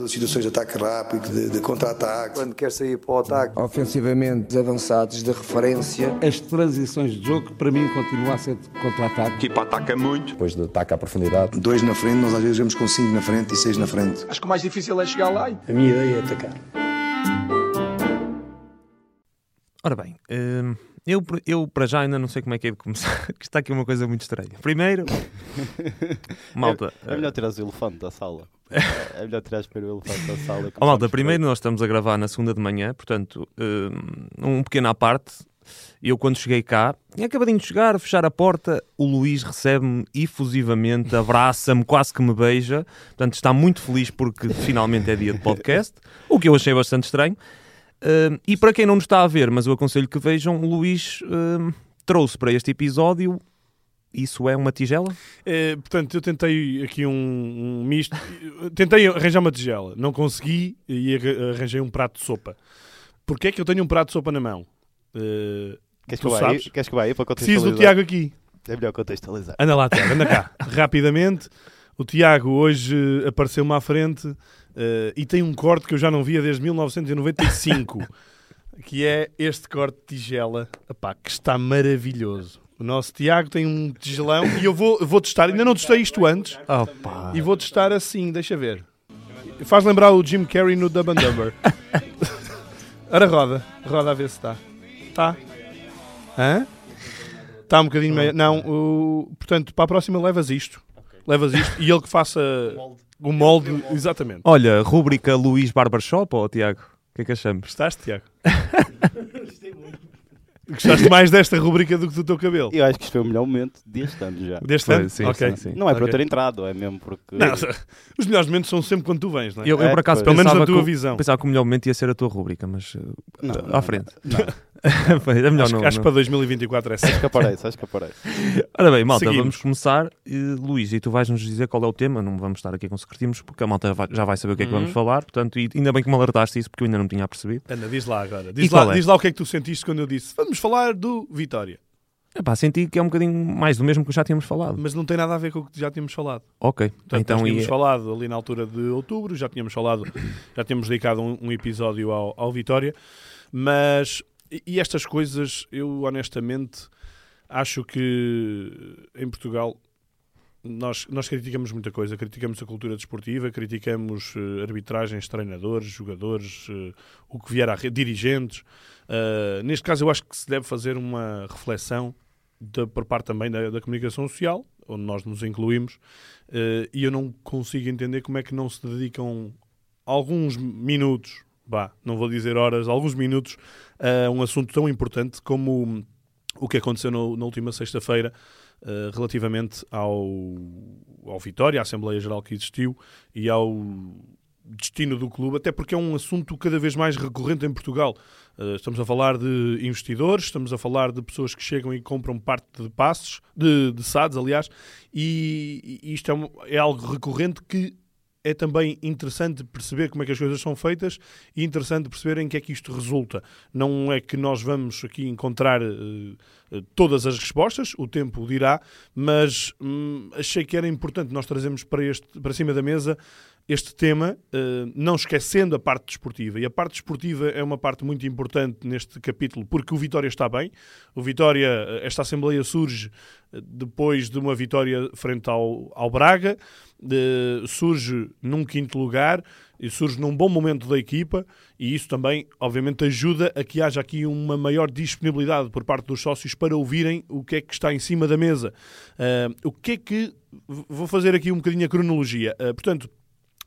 Pelas situações de ataque rápido, de, de contra-ataque. Quando quer sair para o ataque, ofensivamente avançados de referência. As transições de jogo, para mim, continua a ser de contra-ataque. A equipa ataca muito. Depois do ataque à profundidade. Dois na frente, nós às vezes vemos com cinco na frente e seis na frente. Acho que o mais difícil é chegar lá. A minha ideia é atacar. Ora bem, hum, eu, eu para já ainda não sei como é que é de começar, que está aqui uma coisa muito estranha. Primeiro, malta. É, é melhor tirar o elefante da sala. É melhor tirar primeiro o elefante da sala. Oh, malta, primeiro nós estamos a gravar na segunda de manhã, portanto, hum, um pequeno à parte. Eu, quando cheguei cá, tinha acabadinho de chegar, fechar a porta, o Luís recebe-me efusivamente, abraça-me, quase que me beija. Portanto, está muito feliz porque finalmente é dia de podcast, o que eu achei bastante estranho. Uh, e para quem não nos está a ver, mas eu aconselho que vejam, o Luís uh, trouxe para este episódio. Isso é uma tigela? É, portanto, eu tentei aqui um, um misto. tentei arranjar uma tigela, não consegui e arranjei um prato de sopa. Porquê é que eu tenho um prato de sopa na mão? Uh, queres, que eu sabes? Queres que vai para Preciso do Tiago aqui. É melhor contextualizar. Anda lá, Tiago, anda cá. Rapidamente. O Tiago hoje apareceu-me à frente Uh, e tem um corte que eu já não via desde 1995, que é este corte de tigela, epá, que está maravilhoso. O nosso Tiago tem um tigelão e eu vou, vou testar, ainda não testei isto antes, Opa. e vou testar assim, deixa ver. Faz lembrar o Jim Carrey no Dumb and Dumber. Ora, roda, roda a ver se está. Está? Hã? Está um bocadinho meio. Não, o... portanto, para a próxima levas isto. Levas isto e ele que faça o molde, exatamente. Olha, rúbrica Luís Barbershop, ou Tiago? O que é que achamos? Gostaste, Tiago? Gostaste mais desta rubrica do que do teu cabelo? Eu acho que isto foi o melhor momento deste ano já. Deste foi, ano? Sim, okay. sim, sim. Não é okay. para eu ter entrado, é mesmo porque. Não, os melhores momentos são sempre quando tu vens, não é? Eu, eu é, por acaso, pelo menos na tua que, visão. Pensava que o melhor momento ia ser a tua rubrica, mas não, à não, frente. Não. é melhor acho, não. Acho não. para 2024 é assim. Acho que aparece, acho que aparece. Ora bem, malta, Seguimos. vamos começar. Uh, Luís, e tu vais nos dizer qual é o tema, não vamos estar aqui com secretismos, porque a malta vai, já vai saber o que é que vamos Uhum. falar, portanto, e ainda bem que me alertaste isso, porque eu ainda não tinha percebido. Anda, diz lá agora. E Diz lá, é? diz lá o que é que tu sentiste quando eu disse vamos falar do Vitória. Epá, senti que é um bocadinho mais do mesmo que já tínhamos falado. Mas não tem nada a ver com o que já tínhamos falado. Ok, Portanto, então tínhamos e... falado ali na altura de outubro, já tínhamos falado, já tínhamos dedicado um, um episódio ao, ao Vitória, mas e- e estas coisas eu honestamente acho que em Portugal nós, nós criticamos muita coisa, criticamos a cultura desportiva, criticamos eh, arbitragens, treinadores, jogadores, eh, o que vier a dirigentes. Uh, neste caso, eu acho que se deve fazer uma reflexão da- por parte também da, da comunicação social, onde nós nos incluímos, uh, e eu não consigo entender como é que não se dedicam alguns minutos, não vou dizer horas, alguns minutos a um assunto tão importante como o que aconteceu no- na última sexta-feira uh, relativamente ao, ao Vitória, à Assembleia Geral que existiu e ao destino do clube, até porque é um assunto cada vez mais recorrente em Portugal. Uh, estamos a falar de investidores, estamos a falar de pessoas que chegam e compram parte de passes, de, de SADs, aliás, e, e isto é, um- é algo recorrente que é também interessante perceber como é que as coisas são feitas e interessante perceber em que é que isto resulta. Não é que nós vamos aqui encontrar eh, todas as respostas, o tempo dirá, mas hum, achei que era importante nós trazermos para, este, para cima da mesa este tema, eh, não esquecendo a parte desportiva. E a parte desportiva é uma parte muito importante neste capítulo, porque o Vitória está bem. O Vitória, eh, esta Assembleia surge eh, depois de uma vitória frente ao, ao Braga, surge num quinto lugar e surge num bom momento da equipa e isso também, obviamente, ajuda a que haja aqui uma maior disponibilidade por parte dos sócios para ouvirem o que é que está em cima da mesa. O que é que... Vou fazer aqui um bocadinho a cronologia. Portanto,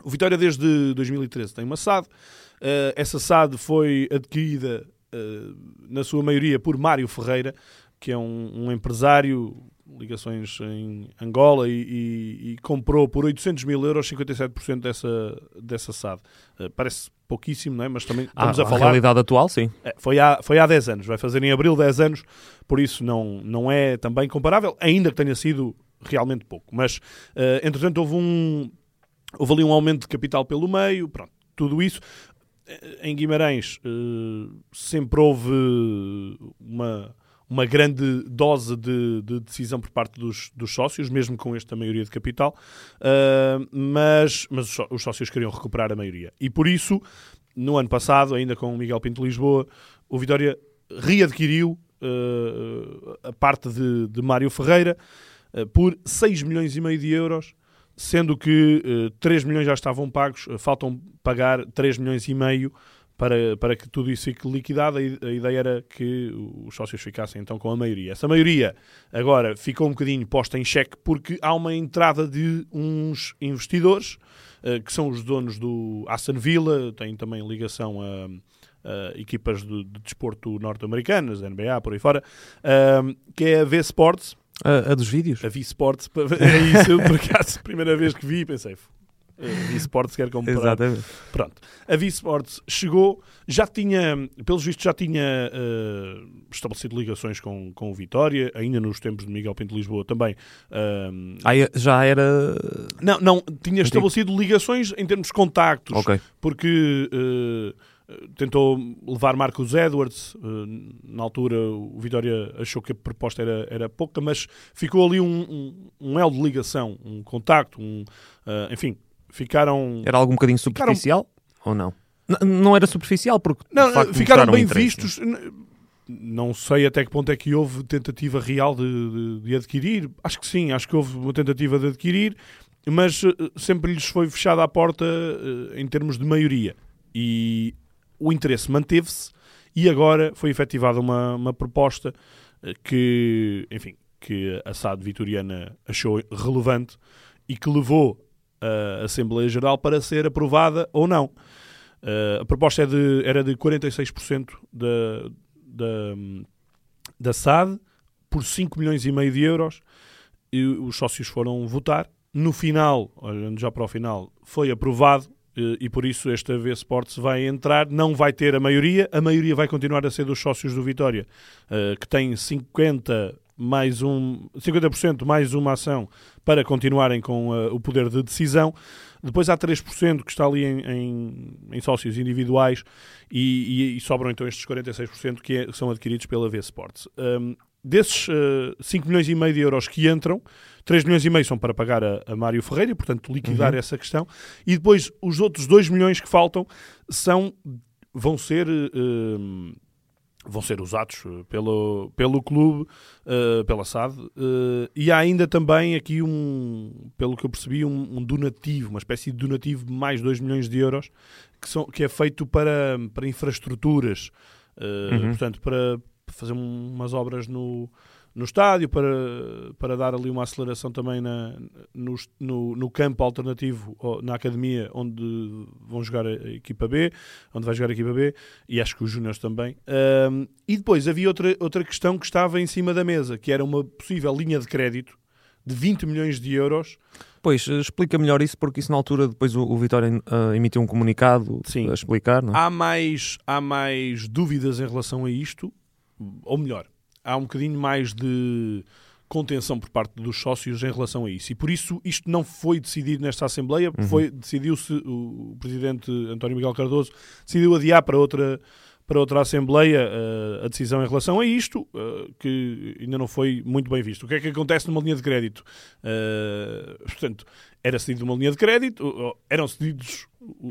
o Vitória desde 2013 tem uma SAD. Uh, essa SAD foi adquirida uh, na sua maioria por Mário Ferreira, que é um, um empresário ligações em Angola e, e- e comprou por 800 mil euros 57% dessa, dessa SAD. Eh, parece pouquíssimo, não é? mas também Ah, estamos a a falar. realidade atual, sim. É, foi, há, foi há 10 anos, vai fazer em abril 10 anos, por isso não, não é também comparável, ainda que tenha sido realmente pouco. Mas, entretanto, houve, um, houve ali um aumento de capital pelo meio, pronto, tudo isso. Eh, Em Guimarães eh, sempre houve uma, uma grande dose de, de decisão por parte dos, dos sócios, mesmo com esta maioria de capital, eh, mas, mas os só- os sócios queriam recuperar a maioria. E por isso, no ano passado, ainda com o Miguel Pinto Lisboa, o Vitória readquiriu eh, a parte de, de Mário Ferreira eh, por 6 milhões e meio de euros, sendo que eh, 3 milhões já estavam pagos, eh, faltam pagar 3 milhões e meio para, para que tudo isso fique liquidado. A, ideia era que os sócios ficassem então com a maioria. Essa maioria agora ficou um bocadinho posta em xeque porque há uma entrada de uns investidores eh, que são os donos do Aston Villa, têm também ligação a, a equipas de, de desporto norte-americanas, NBA, por aí fora, ahm, que é a V-Sports, A, a dos vídeos. a V-Sports, é isso, eu por acaso, primeira vez que vi, pensei, a V-Sports quer comprar. Exatamente. Pronto. A V-Sports chegou, já tinha, pelos vistos, já tinha eh, estabelecido ligações com, com o Vitória, ainda nos tempos de Miguel Pinto de Lisboa também. ahm, Ah, é- já era. não, não, tinha estabelecido ligações em termos de contactos, Ok. porque eh, tentou levar Marcos Edwards. eh, na altura, o Vitória achou que a proposta era, era pouca, mas ficou ali um, um, um elo de ligação, um contacto, um, eh, enfim, ficaram. Era algo um bocadinho superficial ou não? N- não era superficial porque Não, facto, ficaram mostraram bem interesse, vistos. Não sei até que ponto é que houve tentativa real de, de- de adquirir. Acho que sim, acho que houve uma tentativa de adquirir, mas eh, sempre lhes foi fechada a porta eh, em termos de maioria. E o interesse manteve-se e agora foi efetivada uma, uma proposta eh, que, enfim, que a SAD vitoriana achou relevante e que levou a Assembleia Geral para ser aprovada ou não. Uh, a proposta é de- era de 46% da, da, da SAD por 5 milhões e meio de euros e os sócios foram votar. No final, olhando já para o final, foi aprovado eh, e por isso esta V Sports vai entrar, não vai ter a maioria, a maioria vai continuar a ser dos sócios do Vitória, eh, que tem 50 mais um 50% mais uma ação para continuarem com eh, o poder de decisão. Depois há 3% que está ali em, em- em sócios individuais e, e- e sobram então estes 46% que é- são adquiridos pela V Sports. Um, desses uh, 5 milhões e meio de euros que entram, 3 milhões e meio são para pagar a, a Mário Ferreira e, portanto, liquidar essa questão. E depois os outros 2 milhões que faltam são, vão ser. um, vão ser usados eh, pelo, pelo clube, eh, pela SAD, eh, e há ainda também aqui um, pelo que eu percebi, um, um donativo, uma espécie de donativo de mais 2 milhões de euros, que, são, que é feito para, para infraestruturas, eh, Uhum. portanto, para fazer um- umas obras no, no estádio, para, para dar ali uma aceleração também na, no, no, no campo alternativo, na academia, onde vão jogar a equipa B, onde vai jogar a equipa B, e acho que os Júniors também. Ahm, e depois havia outra, outra questão que estava em cima da mesa, que era uma possível linha de crédito de 20 milhões de euros. Pois, eh, explica melhor isso, porque isso na altura depois o, o Vitória eh, emitiu um comunicado Sim. a explicar, não é? Há mais, há mais dúvidas em relação a isto, ou melhor, há um bocadinho mais de contenção por parte dos sócios em relação a isso. E por isso isto não foi decidido nesta Assembleia, foi, decidiu-se, o, Presidente António Miguel Cardoso decidiu adiar para outra, para outra Assembleia eh, a decisão em relação a isto, eh, que ainda não foi muito bem visto. O que é que acontece numa linha de crédito? Eh, portanto, era cedido uma linha de crédito, eram cedidos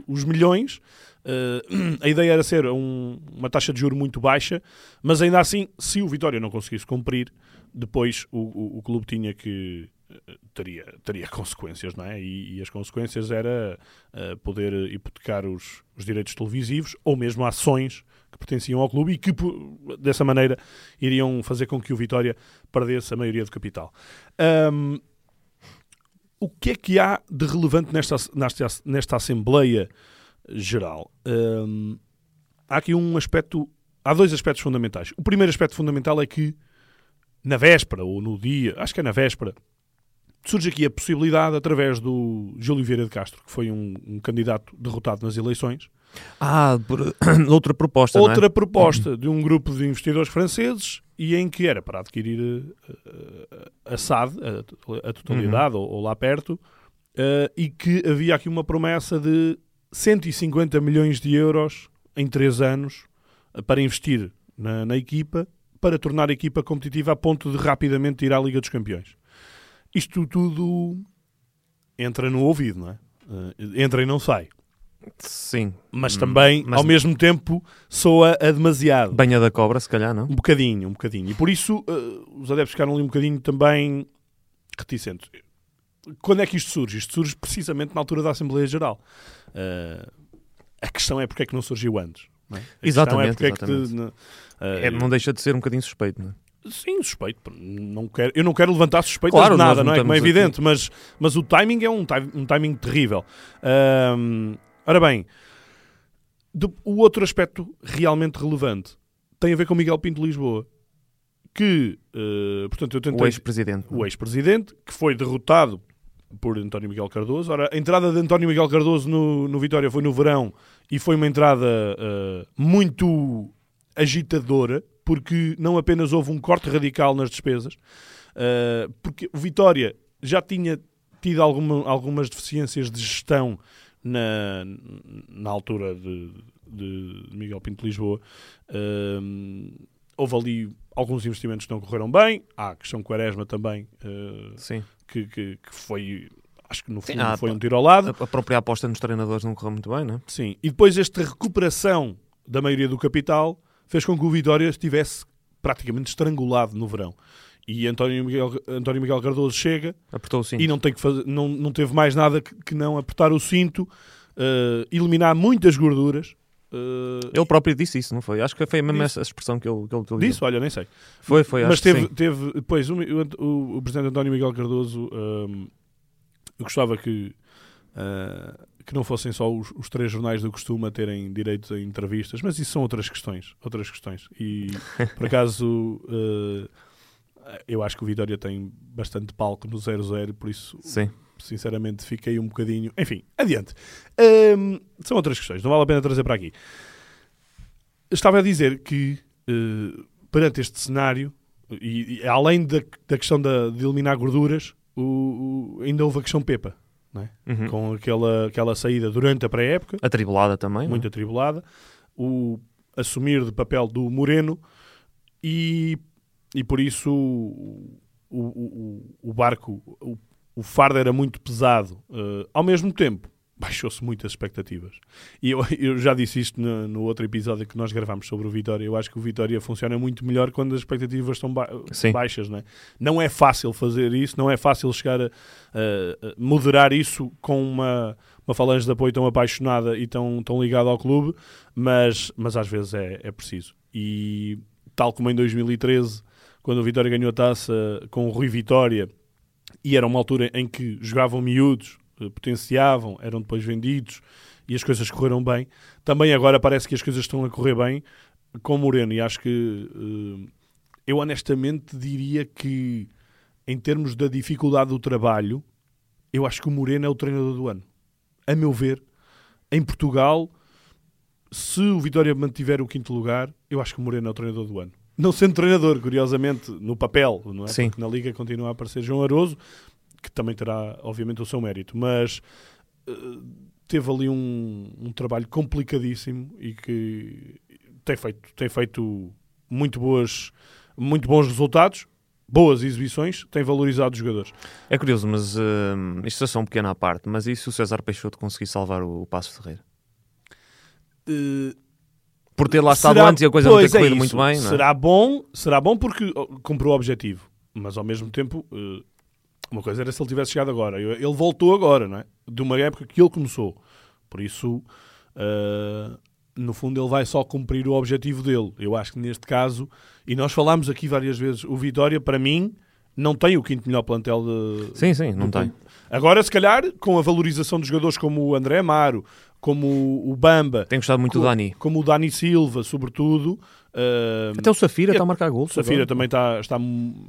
os milhões, eh, a ideia era ser um- uma taxa de juro muito baixa, mas ainda assim, se o Vitória não conseguisse cumprir, depois o, o- o clube tinha que eh, teria, teria consequências, não é? E, e as consequências era eh, poder hipotecar os, os direitos televisivos ou mesmo ações que pertenciam ao clube e que dessa maneira iriam fazer com que o Vitória perdesse a maioria do capital. Ahm, o que é que há de relevante nesta, nesta, nesta Assembleia Geral? Ahm, há aqui um aspecto. Há dois aspectos fundamentais. O primeiro aspecto fundamental é que na véspera ou no dia, acho que é na véspera, surge aqui a possibilidade, através do Júlio Vieira de Castro, que foi um, um candidato derrotado nas eleições, Ah, por- outra proposta, é? outra proposta de um grupo de investidores franceses e em que era para adquirir eh, a SAD, a, a totalidade, ou, ou lá perto, eh, e que havia aqui uma promessa de 150 milhões de euros em três anos eh, para investir na, na equipa, para tornar a equipa competitiva a ponto de rapidamente ir à Liga dos Campeões. Isto tudo entra no ouvido, não é? Eh, entra e não sai. Sim. Mas Hum, também, mas- ao mesmo tempo, soa a demasiado. Banha da cobra, se calhar, não? Um bocadinho, um bocadinho. E por isso eh, os adeptos ficaram ali um bocadinho também reticentes. Quando é que isto surge? Isto surge precisamente na altura da Assembleia Geral. Eh, a questão é porque é que não surgiu antes. não é? Exatamente, é porque é que te- exatamente. ne- eh, É, não deixa de ser um bocadinho suspeito, não é? Sim, suspeito. Não quero, eu não quero levantar suspeitas Claro, de nada, não é? Como é evidente, mas, mas o timing é um, um timing terrível. Ahm, ora bem, do- o outro aspecto realmente relevante tem a ver com Miguel Pinto de Lisboa, que, eh, portanto, eu tentei... O ex-presidente. o ex-presidente, que foi derrotado por António Miguel Cardoso. Ora, a entrada de António Miguel Cardoso no, no Vitória foi no verão e foi uma entrada eh, muito agitadora, porque não apenas houve um corte radical nas despesas, eh, porque o Vitória já tinha tido alguma- algumas deficiências de gestão na, na altura de, de Miguel Pinto de Lisboa. Eh, houve ali alguns investimentos que não correram bem. Há a questão Quaresma também, eh, Sim. Que, que, que foi, acho que no Sim, fundo há- foi um tiro ao lado. A, própria aposta nos treinadores não correu muito bem, não é? Sim. E depois esta recuperação da maioria do capital fez com que o Vitória estivesse praticamente estrangulado no verão. E António Miguel, António Miguel Cardoso chega Apertou o cinto. e não, tem que fazer, não, não teve mais nada que, que não apertar o cinto, eh, eliminar muitas gorduras. Eh, Ele próprio disse isso, não foi? Acho que foi mesmo essa expressão que ele, que ele utilizou. Disse, olha, nem sei. Foi, foi, Mas acho que teve, teve depois o, o, o presidente António Miguel Cardoso hum, eu gostava que ah, que não fossem só os, os três jornais do costume a terem direito a entrevistas, mas isso são outras questões, outras questões. E por acaso ah, eu acho que o Vitória tem bastante palco no 0-0, por isso Sim. Sinceramente fiquei um bocadinho. Enfim, adiante. Hum, são outras questões, não vale a pena trazer para aqui. Estava a dizer que eh, perante este cenário, e, e além da, da questão da, de eliminar gorduras, o, o- ainda houve a questão Pepa, é? Uhum. com aquela, aquela saída durante a pré-época, Atribulada também. não é? muito atribulada, o assumir de papel do Moreno e, e por isso o, o, o, o barco, o, o fardo era muito pesado. Eh, ao mesmo tempo, baixou-se muitas expectativas. E eu, eu já disse isto no, no outro episódio que nós gravámos sobre o Vitória. Eu acho que o Vitória funciona muito melhor quando as expectativas estão ba- Sim. baixas. Não é? não é fácil fazer isso, não é fácil chegar a, a- a moderar isso com uma, uma falange de apoio tão apaixonada e tão, tão ligada ao clube, mas, mas às vezes é, é preciso. E tal como em 2013, quando o Vitória ganhou a taça com o Rui Vitória, e era uma altura em que jogavam miúdos, eh, potenciavam, eram depois vendidos e as coisas correram bem. Também agora parece que as coisas estão a correr bem com Moreno e acho que eh, eu honestamente diria que em termos da dificuldade do trabalho, eu acho que o Moreno é o treinador do ano. A meu ver, em Portugal, se o Vitória mantiver o quinto lugar, eu acho que o Moreno é o treinador do ano. Não sendo treinador, curiosamente, no papel, não é? Sim. Porque na Liga continua a aparecer João Aroso, que também terá, obviamente, o seu mérito, mas eh, teve ali um, um trabalho complicadíssimo e que tem feito, tem feito muito, boas, muito bons resultados, boas exibições, tem valorizado os jogadores. É curioso, mas hum, isto é só um pequeno à parte. Mas e se o César Peixoto conseguir salvar o, o Passo Ferreira? Eh, Por ter lá estado Será- antes e a coisa não ter é corrido isso. muito bem, não é? Será bom, será bom porque oh, cumpriu o objetivo, mas ao mesmo tempo, eh, uma coisa era se ele tivesse chegado agora. Ele voltou agora, não é? De uma época que ele começou. Por isso, eh, no fundo, ele vai só cumprir o objetivo dele. Eu acho que neste caso, e nós falámos aqui várias vezes, o Vitória, para mim, não tem o quinto melhor plantel de, Sim, sim, não do tem. Agora, se calhar, com a valorização de jogadores como o André Amaro, como o Bamba, Tenho gostado muito do co- Dani. como o Dani Silva, sobretudo, Uh, Até o Safira está a marcar gols. o Safira agora. também está, está,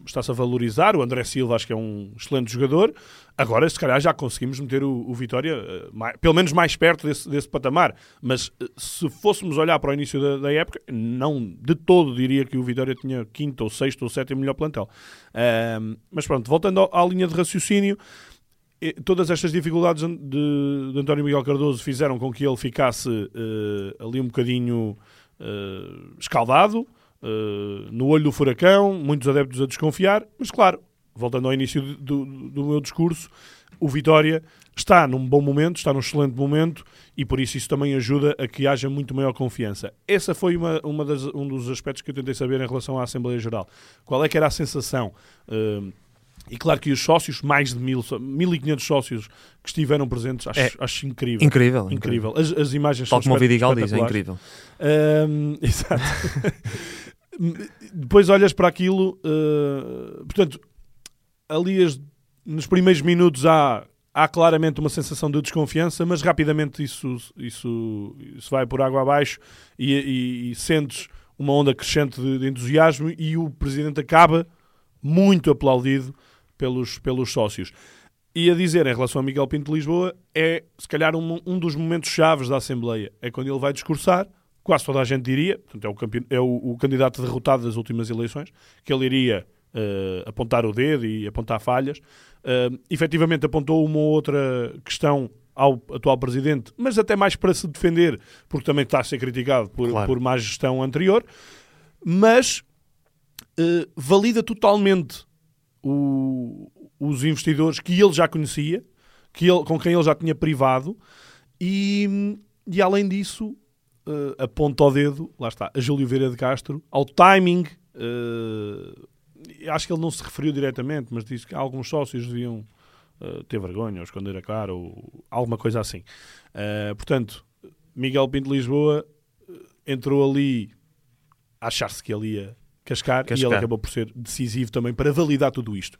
está-se a valorizar. O André Silva acho que é um excelente jogador. Agora, se calhar, já conseguimos meter o, o Vitória, eh, mai- pelo menos mais perto desse, desse patamar. Mas eh, se fôssemos olhar para o início da, da época, não de todo diria que o Vitória tinha quinto ou sexto ou sétimo melhor plantel. Mas pronto, voltando ao- à linha de raciocínio, eh, todas estas dificuldades de, de António Miguel Cardoso fizeram com que ele ficasse ali um bocadinho eh, escaldado, eh, no olho do furacão, muitos adeptos a desconfiar, mas claro, voltando ao início do, do- do meu discurso, o Vitória está num bom momento, está num excelente momento e por isso isso também ajuda a que haja muito maior confiança. Essa foi uma, uma das- um dos aspectos que eu tentei saber em relação à Assembleia Geral. Qual é que era a sensação? Eh, e claro que os sócios, mais de mil, 1.500 sócios que estiveram presentes, acho, É. acho incrível. Incrível. Incrível. As, as imagens Tal como o Vidigal diz, é incrível. Ahm, exato. Depois olhas para aquilo, uh, portanto, ali as- nos primeiros minutos há, há claramente uma sensação de desconfiança, mas rapidamente isso, isso, isso vai por água abaixo e, e, e sentes uma onda crescente de, de entusiasmo e o presidente acaba muito aplaudido pelos, pelos sócios. E a dizer, em relação a Miguel Pinto de Lisboa, é se calhar um, um dos momentos chaves da Assembleia. É quando ele vai discursar, quase toda a gente diria, portanto, é o, campe- é o- o candidato derrotado das últimas eleições, que ele iria eh, apontar o dedo e apontar falhas. Uh, efetivamente apontou uma ou outra questão ao atual presidente, mas até mais para se defender, porque também está a ser criticado por, Claro. por má gestão anterior, mas eh, valida totalmente o- os investidores que ele já conhecia, que ele, com quem ele já tinha privado, e, e além disso, eh, aponta o dedo, lá está, a Júlio Vieira de Castro, ao timing. eh, acho que ele não se referiu diretamente, mas disse que alguns sócios deviam eh, ter vergonha ou esconder a cara ou alguma coisa assim. Eh, portanto, Miguel Pinto Lisboa entrou ali a achar-se que ele ia cascar, e Cascar. ele acabou por ser decisivo também para validar tudo isto.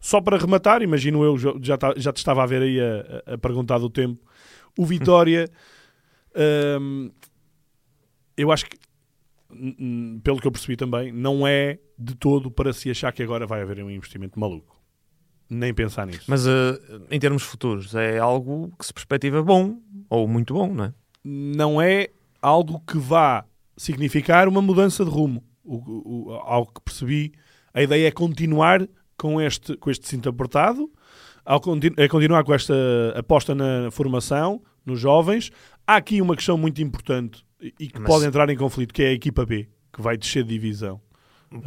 Só para rematar, imagino eu, já- já, já te estava a ver aí a, a- perguntar do tempo, o Vitória, hum, eu acho que, pelo que eu percebi também, não é de todo para se achar que agora vai haver um investimento maluco. Nem pensar nisso. Mas eh, em termos futuros, é algo que se perspectiva bom, ou muito bom, não é? não é algo que vá significar uma mudança de rumo. O, o, ao que percebi, a ideia é continuar com este, com este cinto apertado, ao continu- é continuar com esta aposta na formação, nos jovens. Há aqui uma questão muito importante e que Mas- pode entrar em conflito, que é a equipa B, que vai descer de divisão.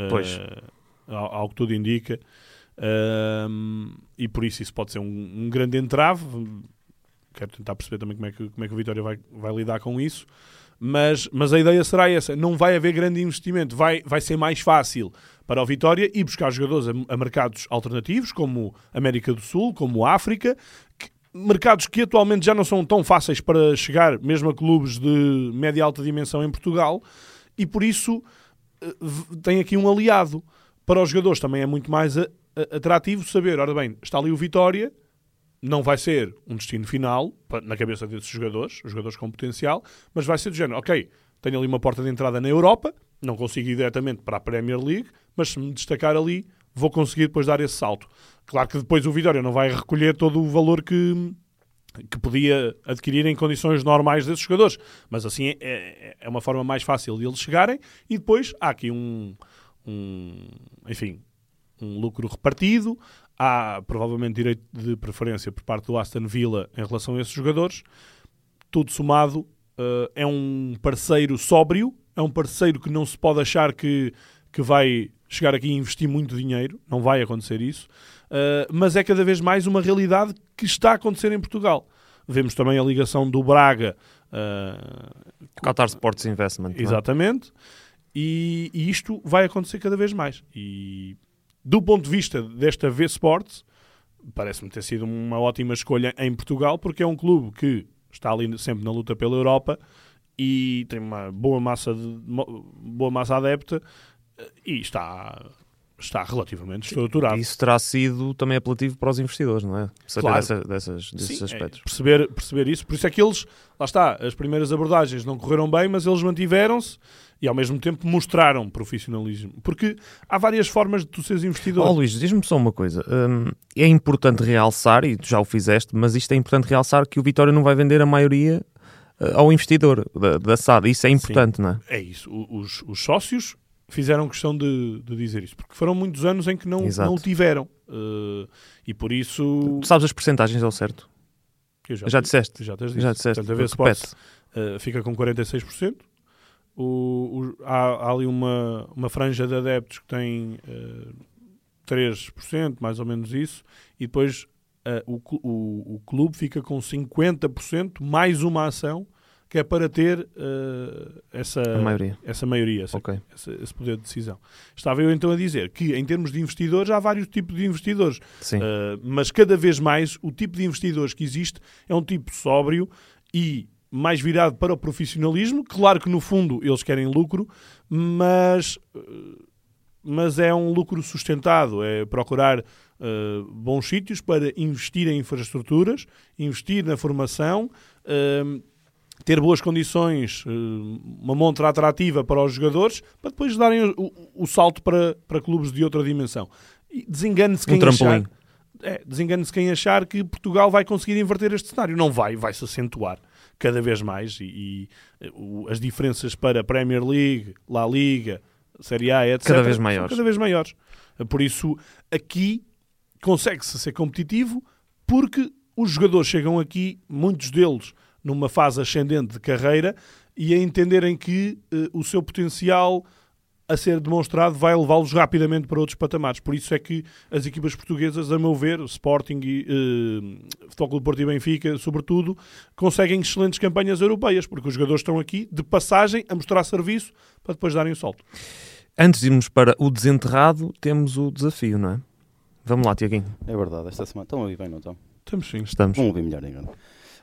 Pois. Eh, ao, ao que tudo indica. Ahm, e por isso isso pode ser um, um grande entrave. Quero tentar perceber também como é que, como é que o Vitória vai, vai lidar com isso. Mas, mas a ideia será essa: não vai haver grande investimento, vai, vai ser mais fácil para o Vitória ir buscar jogadores a, a mercados alternativos, como América do Sul, como África, que- mercados que atualmente já não são tão fáceis para chegar, mesmo a clubes de média e alta dimensão em Portugal, e por isso eh, tem aqui um aliado. Para os jogadores também é muito mais atrativo saber, ora bem, está ali o Vitória, não vai ser um destino final na cabeça desses jogadores, jogadores com potencial, mas vai ser do género, ok, tenho ali uma porta de entrada na Europa, não consigo ir diretamente para a Premier League, mas se me destacar ali, vou conseguir depois dar esse salto. Claro que depois o Vitória não vai recolher todo o valor que, que podia adquirir em condições normais desses jogadores, mas assim é- é, é uma forma mais fácil de eles chegarem e depois há aqui um, um enfim, um lucro repartido, há provavelmente direito de preferência por parte do Aston Villa em relação a esses jogadores. Tudo somado, eh, é um parceiro sóbrio, é um parceiro que não se pode achar que, que vai chegar aqui e investir muito dinheiro, não vai acontecer isso, eh, mas é cada vez mais uma realidade que está a acontecer em Portugal. Vemos também a ligação do Braga eh, Qatar Sports Investment. é? Exatamente. E, e isto vai acontecer cada vez mais. E do ponto de vista desta V Sports, parece-me ter sido uma ótima escolha em Portugal, porque é um clube que está ali sempre na luta pela Europa e tem uma boa massa, de, boa massa adepta eh, e está, está relativamente estruturado. Isso terá sido também apelativo para os investidores, não é? Saber Claro. dessa- dessas, desses Sim, é, aspectos. perceber, perceber isso. Por isso é que eles, lá está, as primeiras abordagens não correram bem, mas eles mantiveram-se e ao mesmo tempo mostraram profissionalismo. Porque há várias formas de tu seres investidor. Ó Luís, diz-me só uma coisa. Hum, é importante realçar, e tu já o fizeste, mas isto é importante realçar que o Vitória não vai vender a maioria eh, ao investidor da, da SAD. Isso é importante, não é? É isso. Os, os sócios fizeram questão de, de dizer isso, porque foram muitos anos em que não, Exato. não o tiveram. Uh, e por isso. Tu sabes as percentagens ao certo? Eu Já disseste? Já, tens dito. Já disseste. Portanto, a. Sports uh, fica com 46%. O, o- há, há ali uma, uma franja de adeptos que tem uh, 3%, mais ou menos isso, e depois uh, o, o, o clube fica com 50% mais uma ação que é para ter uh, essa, A maioria. essa maioria, essa, Ok. esse, esse poder de decisão. Estava eu então a dizer que, em termos de investidores, há vários tipos de investidores. Uh, mas cada vez mais o tipo de investidores que existe é um tipo sóbrio e mais virado para o profissionalismo. Claro que no fundo eles querem lucro, mas, uh, mas é um lucro sustentado, é procurar uh, bons sítios para investir em infraestruturas, investir na formação. uh, ter boas condições, uh, uma montra atrativa para os jogadores, para depois darem o, o- o salto para, para clubes de outra dimensão. E Desengane-se Um quem achar, trampolim. é, desengane-se quem achar que Portugal vai conseguir inverter este cenário. Não vai, vai-se acentuar cada vez mais e, e, eh, o- as diferenças para Premier League, La Liga, Série A, etc. Cada vez maiores. Cada vez maiores. Eh, Por isso, aqui consegue-se ser competitivo porque os jogadores chegam aqui, muitos deles numa fase ascendente de carreira e a entenderem que eh, o seu potencial a ser demonstrado vai levá-los rapidamente para outros patamares. Por isso é que as equipas portuguesas, a meu ver, Sporting, e, eh, Futebol Clube do Porto e Benfica, sobretudo, conseguem excelentes campanhas europeias, porque os jogadores estão aqui de passagem a mostrar serviço para depois darem o salto. Antes de irmos para o desenterrado, temos o desafio, não é? Vamos lá, Tiaguinho. É verdade, esta semana. Estão a ouvir bem, não estão? Estamos sim. Estamos. Vão ouvir melhor ainda.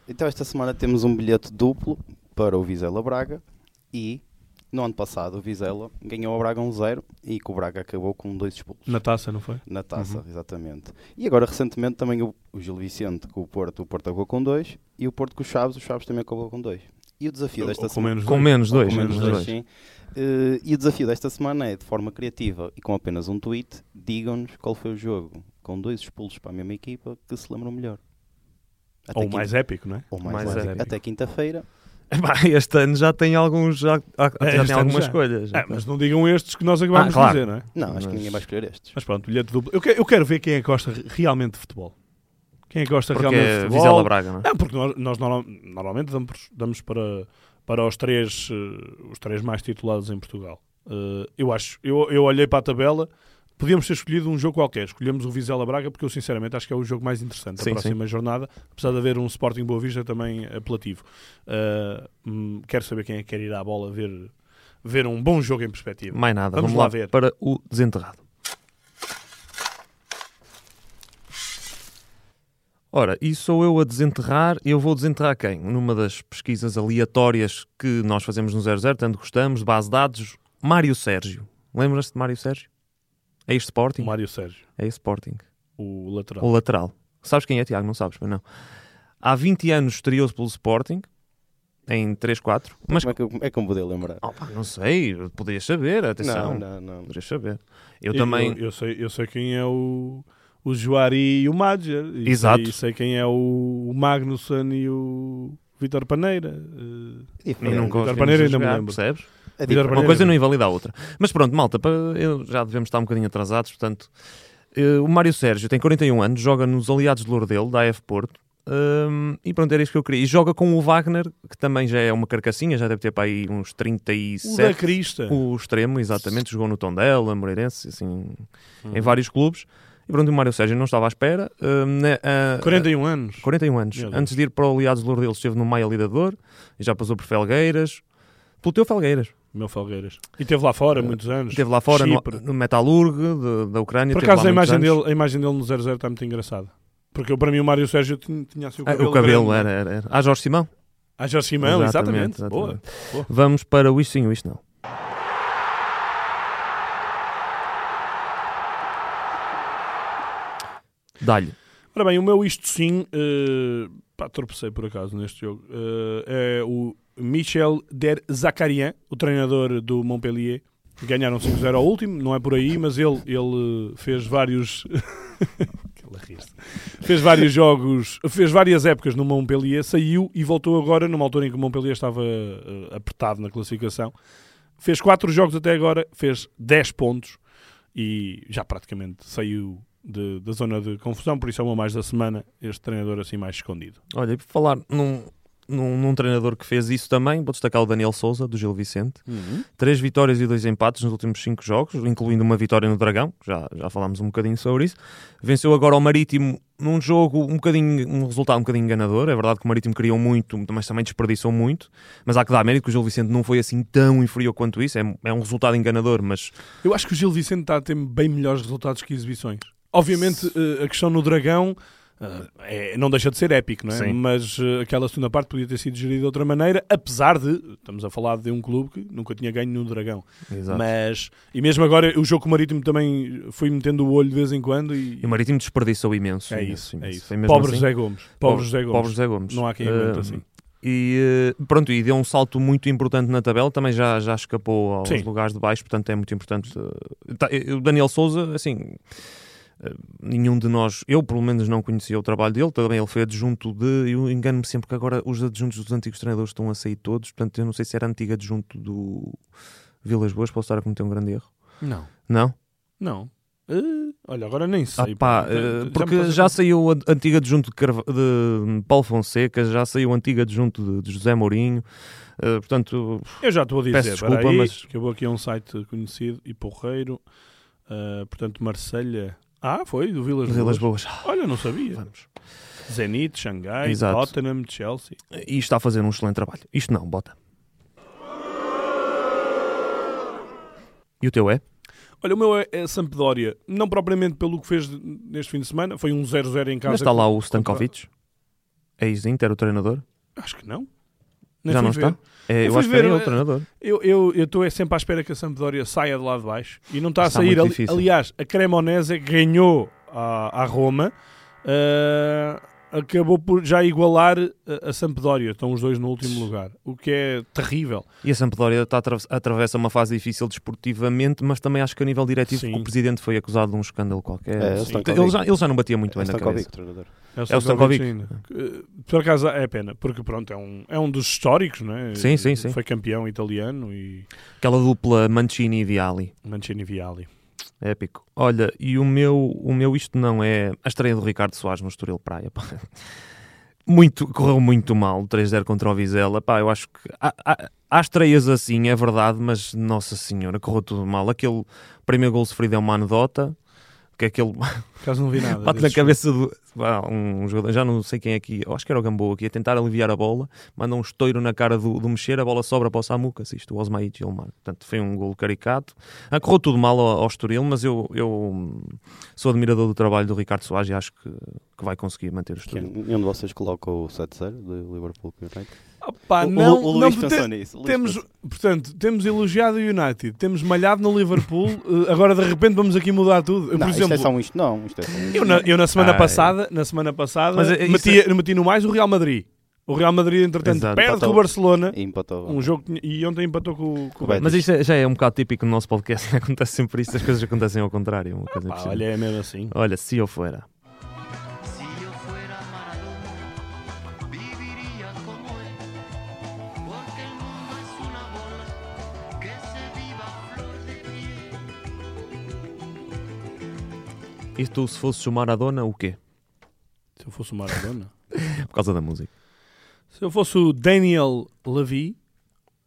Então, esta semana temos um bilhete duplo para o Vizela Braga e no ano passado o Vizela ganhou ao Braga 1-0 e que o Braga acabou com dois expulsos. Na taça, não foi? Na taça, exatamente. E agora, recentemente, também o, o Gil Vicente com o Porto, o Porto acabou com dois e o Porto com o Chaves, o Chaves também acabou com dois. E o desafio desta Ou com semana. menos Com menos dois. Com menos dois, dois. sim. Eh, e o desafio desta semana é, de forma criativa e com apenas um tweet, digam-nos qual foi o jogo com dois expulsos para a mesma equipa que se lembram melhor. Até Ou quinta- mais épico, não é? ou mais, mais épico. épico. Até quinta-feira. Este ano já tem alguns, já, já É, tem algumas já. escolhas. Ah, mas não digam estes que nós acabamos Ah, claro. de dizer, não é? Não, acho que Mas- ninguém vai escolher estes. Mas pronto, bilhete duplo. Eu quero, eu quero ver quem é que gosta realmente de futebol. Quem é que gosta Porque realmente de é futebol. Vizela Braga, não é? Não, porque nós, nós normal- normalmente damos, damos para, para os, três, eh, os três mais titulados em Portugal. Eh, eu acho, eu, eu olhei para a tabela, podíamos ter escolhido um jogo qualquer. Escolhemos o Vizela Braga porque eu sinceramente acho que é o jogo mais interessante Sim, da próxima jornada, apesar de haver um Sporting Boa Vista também apelativo. Hum, quero saber quem é que quer ir à bola ver, ver um bom jogo em perspectiva. Mais nada. Vamos Vamos, lá lá ver. para o desenterrado. Ora, e sou eu a desenterrar, eu vou desenterrar quem? Numa das pesquisas aleatórias que nós fazemos no 00, tanto gostamos, de base de dados, Mário Sérgio. Lembras-te de Mário Sérgio? É Sporting? O Mário Sérgio, É Sporting. o lateral. O lateral. Sabes quem é, Tiago? Não sabes, mas não. Há 20 anos estreou-se pelo Sporting, em 3-4, mas... Como é que, eu- é que eu me podia lembrar? Opa, não sei, podias saber, atenção. Não, não, não. Podias saber. Eu E também... Eu, eu sei, eu sei quem é o, o Juari e o Madger. E Exato. Sei, sei quem é o, o Magnussen e o Vitor Paneira. eh, Eu diferente. nunca os Vitor Paneira ainda me jogar, lembro. percebes? É Vitor diferente. Uma coisa não invalida a outra. Mas pronto, malta, eu- já devemos estar um bocadinho atrasados, portanto... eh, o Mário Sérgio tem 41 anos, joga nos Aliados de Lourdelo, da AF Porto, hum, e pronto, era isso que eu queria. E joga com o Wagner, que também já é uma carcassinha, já deve ter para aí uns o da 37. Crista. O extremo, exatamente, jogou no Tondela, Moreirense, assim, Uhum. em vários clubes. E pronto, o Mário Sérgio não estava à espera. hum, né, ah, 41 anos. 41 anos. Antes de ir para o Aliados de Lourdelo, esteve no Maia Lidador, e já passou por Felgueiras, pelo teu Felgueiras. Meu Falgueiras. E esteve lá fora muitos anos. Esteve lá fora no, no Metalurg de- da Ucrânia. Por acaso a imagem, dele, a imagem dele no 00 está muito engraçada. Porque eu, para mim o Mário Sérgio tinha, tinha assim o Ah, cabelo. o cabelo grande. era, era, era. Ah, Jorge Simão. Ah, Jorge Simão, exatamente. Exatamente, Boa. exatamente. Boa. Vamos para o isto sim, o isto não. Dá-lhe. Ora bem, o meu isto sim, eh, pá, tropecei por acaso neste jogo, eh, é o Michel Der Zakarian, o treinador do Montpellier. Ganharam 5-0 ao último, não é por aí, mas ele, ele fez vários. Fez vários jogos, fez várias épocas no Montpellier, saiu e voltou agora numa altura em que o Montpellier estava eh, apertado na classificação. Fez 4 jogos até agora, fez 10 pontos e já praticamente saiu de- da zona de confusão, por isso é uma mais da semana, este treinador assim mais escondido. Olha, e por falar num, num, num treinador que fez isso também, vou destacar o Daniel Souza, do Gil Vicente. Três vitórias e dois empates nos últimos cinco jogos, incluindo uma vitória no Dragão, já, já falámos um bocadinho sobre isso. Venceu agora o Marítimo num jogo um bocadinho, um resultado um bocadinho enganador. É verdade que o Marítimo criou muito, mas também desperdiçou muito. Mas há que dar mérito que o Gil Vicente não foi assim tão inferior quanto isso. É, é um resultado enganador, mas Eu acho que o Gil Vicente está a ter bem melhores resultados que exibições. Obviamente, eh, a questão no Dragão é- não deixa de ser épico, não é? Sim. Mas eh, aquela segunda parte podia ter sido gerida de outra maneira, apesar de, estamos a falar de um clube que nunca tinha ganho no Dragão. Exato. Mas, e mesmo agora, o jogo com o Marítimo também foi metendo o olho de vez em quando e, E o Marítimo desperdiçou imenso. é imenso, isso, é imenso. isso. Foi mesmo Pobre assim. José Gomes. Pobre José Gomes. Pobre José Gomes. Não há quem aguente Eh, assim. E pronto, e deu um salto muito importante na tabela, também já, já escapou aos Sim. lugares de baixo, portanto é muito importante. tá, o Daniel Souza, assim, nenhum de nós, eu pelo menos não conhecia o trabalho dele, também ele foi adjunto de, eu engano-me sempre que agora os adjuntos dos antigos treinadores estão a sair todos, portanto eu não sei se era antigo adjunto do Vilas Boas, posso estar a cometer um grande erro. Não, Não? não. Eh, olha, agora nem sei. Ah, pá, eh, Já me porque faz- já saiu a antiga adjunto de, Carva- de Paulo Fonseca, já saiu a antiga adjunto de, de José Mourinho, eh, portanto, Eu já estou a dizer, desculpa, aí, mas- que eu vou aqui a um site conhecido e porreiro. portanto, Marselha. Ah, foi, do Vilas, Vilas Boas. Boas. Olha, não sabia. Vamos. Zenit, Xangai, Exato. Tottenham, Chelsea. E está a fazer um excelente trabalho. Isto não, bota. E o teu é? Olha, o meu é, é Sampdoria. Não propriamente pelo que fez neste fim de semana. Foi um 0-0 em casa. Mas está lá o contra- Stankovic? É ex-Inter, o treinador? Acho que não. Nem Já não ver. está? É, Eu acho que era ver, ele o eh, treinador. Eu estou é sempre à espera que a Sampdoria saia de lá de baixo e não está a sair. Ali- aliás, a Cremonese ganhou à, à Roma, ah, acabou por já igualar a, a Sampdoria. Estão os dois no último lugar, o que é terrível. E a Sampdoria está atravessa uma fase difícil desportivamente, mas também acho que a nível diretivo Sim. o presidente foi acusado de um escândalo qualquer. É. Stankovic. ele, já, ele já não batia muito É bem na cabeça. treinador. É o Stankovic. Eh, Por acaso é pena, porque pronto, é um, é um dos históricos, não é? Sim, sim, sim. Foi campeão italiano e Aquela dupla Mancini e Viali. Mancini Viali. Épico. Olha, e o meu, o meu isto não é a estreia do Ricardo Soares no Estoril Praia. pá. Muito, correu muito mal, 3-0 contra o Vizela. Pá, eu acho que há, há, há estreias assim, é verdade, mas nossa senhora, correu tudo mal. Aquele primeiro gol sofrido é uma anedota, que é aquele Por acaso não vi nada. bate na cabeça do ah, um jogador, já não sei quem é aqui, acho que era o Gamboa aqui, a tentar aliviar a bola, manda um estouro na cara do, do mexer, a bola sobra para o Samuca, isto, o Osmaí Gilmar. Portanto, foi um gol caricato. Ah, correu tudo mal ao, ao Estoril, mas eu, eu sou admirador do trabalho do Ricardo Soares e acho que, que vai conseguir manter o Estoril. Nenhum de vocês coloca o 7-0 de Liverpool United? Opa, O- o- não, o não, Luís te- pensou nisso. o Luís Temos, pensou. portanto, temos elogiado o United, temos malhado no Liverpool, eh, agora de repente vamos aqui mudar tudo. Eu, Não, por isto é exemplo, só isto, não. Isto é só isto. eu, na, eu na semana Ai. passada, na semana passada, Mas é- meti, meti no mais o Real Madrid. O Real Madrid, entretanto, Exato. perde com o Barcelona. E empatou. Um jogo que e ontem empatou com, o- com o Betis. Mas isto é- já é um bocado típico no nosso podcast, acontece sempre isso, as coisas acontecem ao contrário. Uma coisa Pá, impressionante. olha, é mesmo assim. olha, se eu fuera. E tu, se fosses o Maradona, o quê? Se eu fosse o Maradona. Por causa da música. Se eu fosse o Daniel Levy,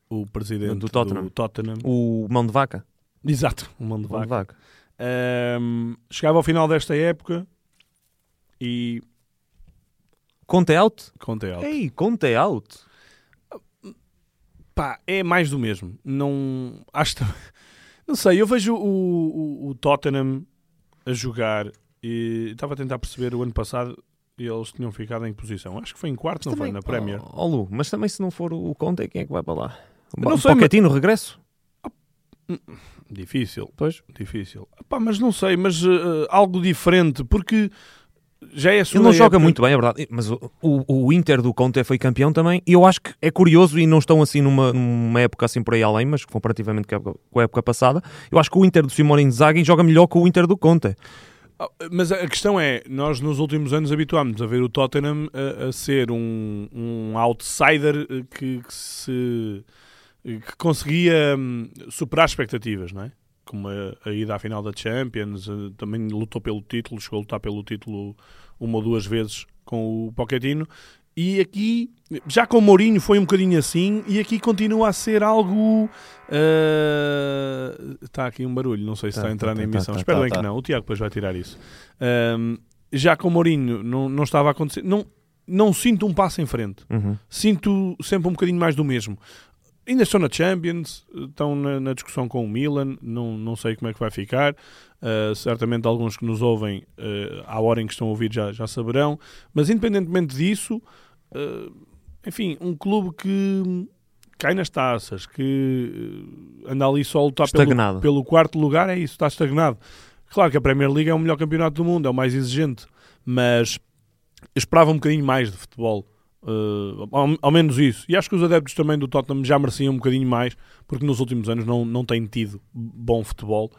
o presidente Do Tottenham. do Tottenham. O mão de vaca. Exato, o mão de Mão de vaca. vaca. Ahm, chegava ao final desta época e Conte out? contei alto. Ei, conte out. Pá, é mais do mesmo. Não acho que- não sei, eu vejo o, o, o Tottenham a jogar e estava a tentar perceber o ano passado eles tinham ficado em que posição. Acho que foi em quarto, não foi na Premier. Oh, Lu, mas também se não for o Conte, quem é que vai para lá? Eu não O sei, Pochettino, regresso? Difícil, Pois. difícil. Mas não sei, mas eh, algo diferente, porque já é a Ele não joga época- muito bem, é verdade. Mas o, o, o Inter do Conte foi campeão também. E eu acho que é curioso e não estão assim numa, numa época assim por aí além, mas comparativamente com a época, com a época passada. Eu acho que o Inter do Simone Inzaghi joga melhor que o Inter do Conte. Ah, Mas a questão é, nós nos últimos anos habituámos a ver o Tottenham a, a ser um, um outsider eh, que, que se que conseguia hum, superar expectativas, não é? Como a, a ida à final da Champions, eh, também lutou pelo título, chegou a lutar pelo título uma ou duas vezes com o Pochettino. E aqui, já com o Mourinho foi um bocadinho assim, e aqui continua a ser algo. eh, Está aqui um barulho, não sei se Tá, está a entrar tá, na tá, emissão. tá, Espero tá, bem tá. que não. O Tiago depois vai tirar isso. Ahm, já com o Mourinho não, não estava a acontecer. Não, não sinto um passo em frente. Uhum. Sinto sempre um bocadinho mais do mesmo. Ainda estão na Champions, estão na, na discussão com o Milan, não, não sei como é que vai ficar. Uh, certamente alguns que nos ouvem uh, à hora em que estão a ouvir já, já saberão. Mas independentemente disso, uh, enfim, um clube que cai nas taças, que anda ali só a lutar pelo, pelo quarto lugar, é isso, está estagnado. Claro que a Premier League é o melhor campeonato do mundo, é o mais exigente, mas esperava um bocadinho mais de futebol. Uh, ao, ao menos isso. E acho que os adeptos também do Tottenham já mereciam um bocadinho mais, porque nos últimos anos não, não têm tido bom futebol.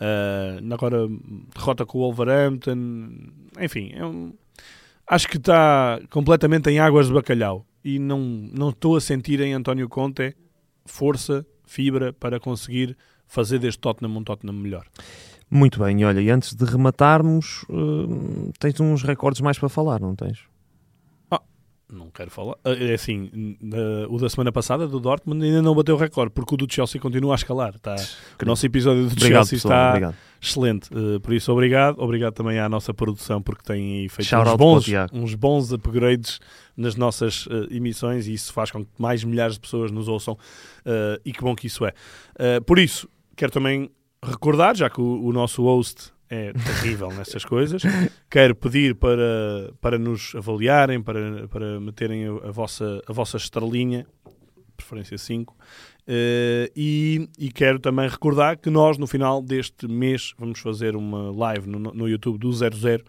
Uh, agora, derrota com o Wolverhampton. Enfim, é acho que está completamente em águas de bacalhau. E não, não estou a sentir em António Conte força, fibra para conseguir fazer deste Tottenham um Tottenham melhor. Muito bem, e olha, e antes de rematarmos, hum, tens uns recordes mais para falar, não tens? Não quero falar. É assim, o da semana passada, do Dortmund, ainda não bateu o recorde, porque o do Chelsea continua a escalar. Está, o nosso episódio do Obrigado, Chelsea pessoal, está obrigado. excelente. Uh, por isso, obrigado. Obrigado também à nossa produção, porque tem feito uns bons, uns bons upgrades nas nossas uh, emissões e isso faz com que mais milhares de pessoas nos ouçam uh, e que bom que isso é. Por isso, quero também recordar, já que o, o nosso host é terrível nestas coisas, quero pedir para, para nos avaliarem, para, para meterem a, a vossa, a vossa estrelinha, preferência 5, eh, e, e quero também recordar que nós, no final deste mês, vamos fazer uma live no, no YouTube do 00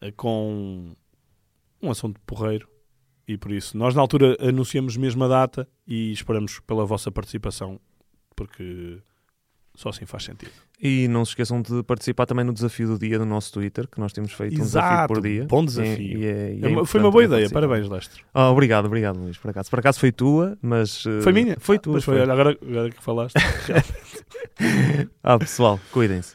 eh, com um assunto porreiro. E por isso, nós na altura anunciamos mesmo a data e esperamos pela vossa participação, porque só assim faz sentido. E não se esqueçam de participar também no desafio do dia do nosso Twitter, que nós temos feito um desafio Exato, por dia. bom desafio. E- e é- e É é foi uma boa ideia, participar. parabéns, Lestre. Ah, obrigado, obrigado, Luís. Por acaso, por acaso foi tua, mas. eh, Foi minha? Foi tua. foi, foi. agora, agora que falaste. Ah, pessoal, cuidem-se.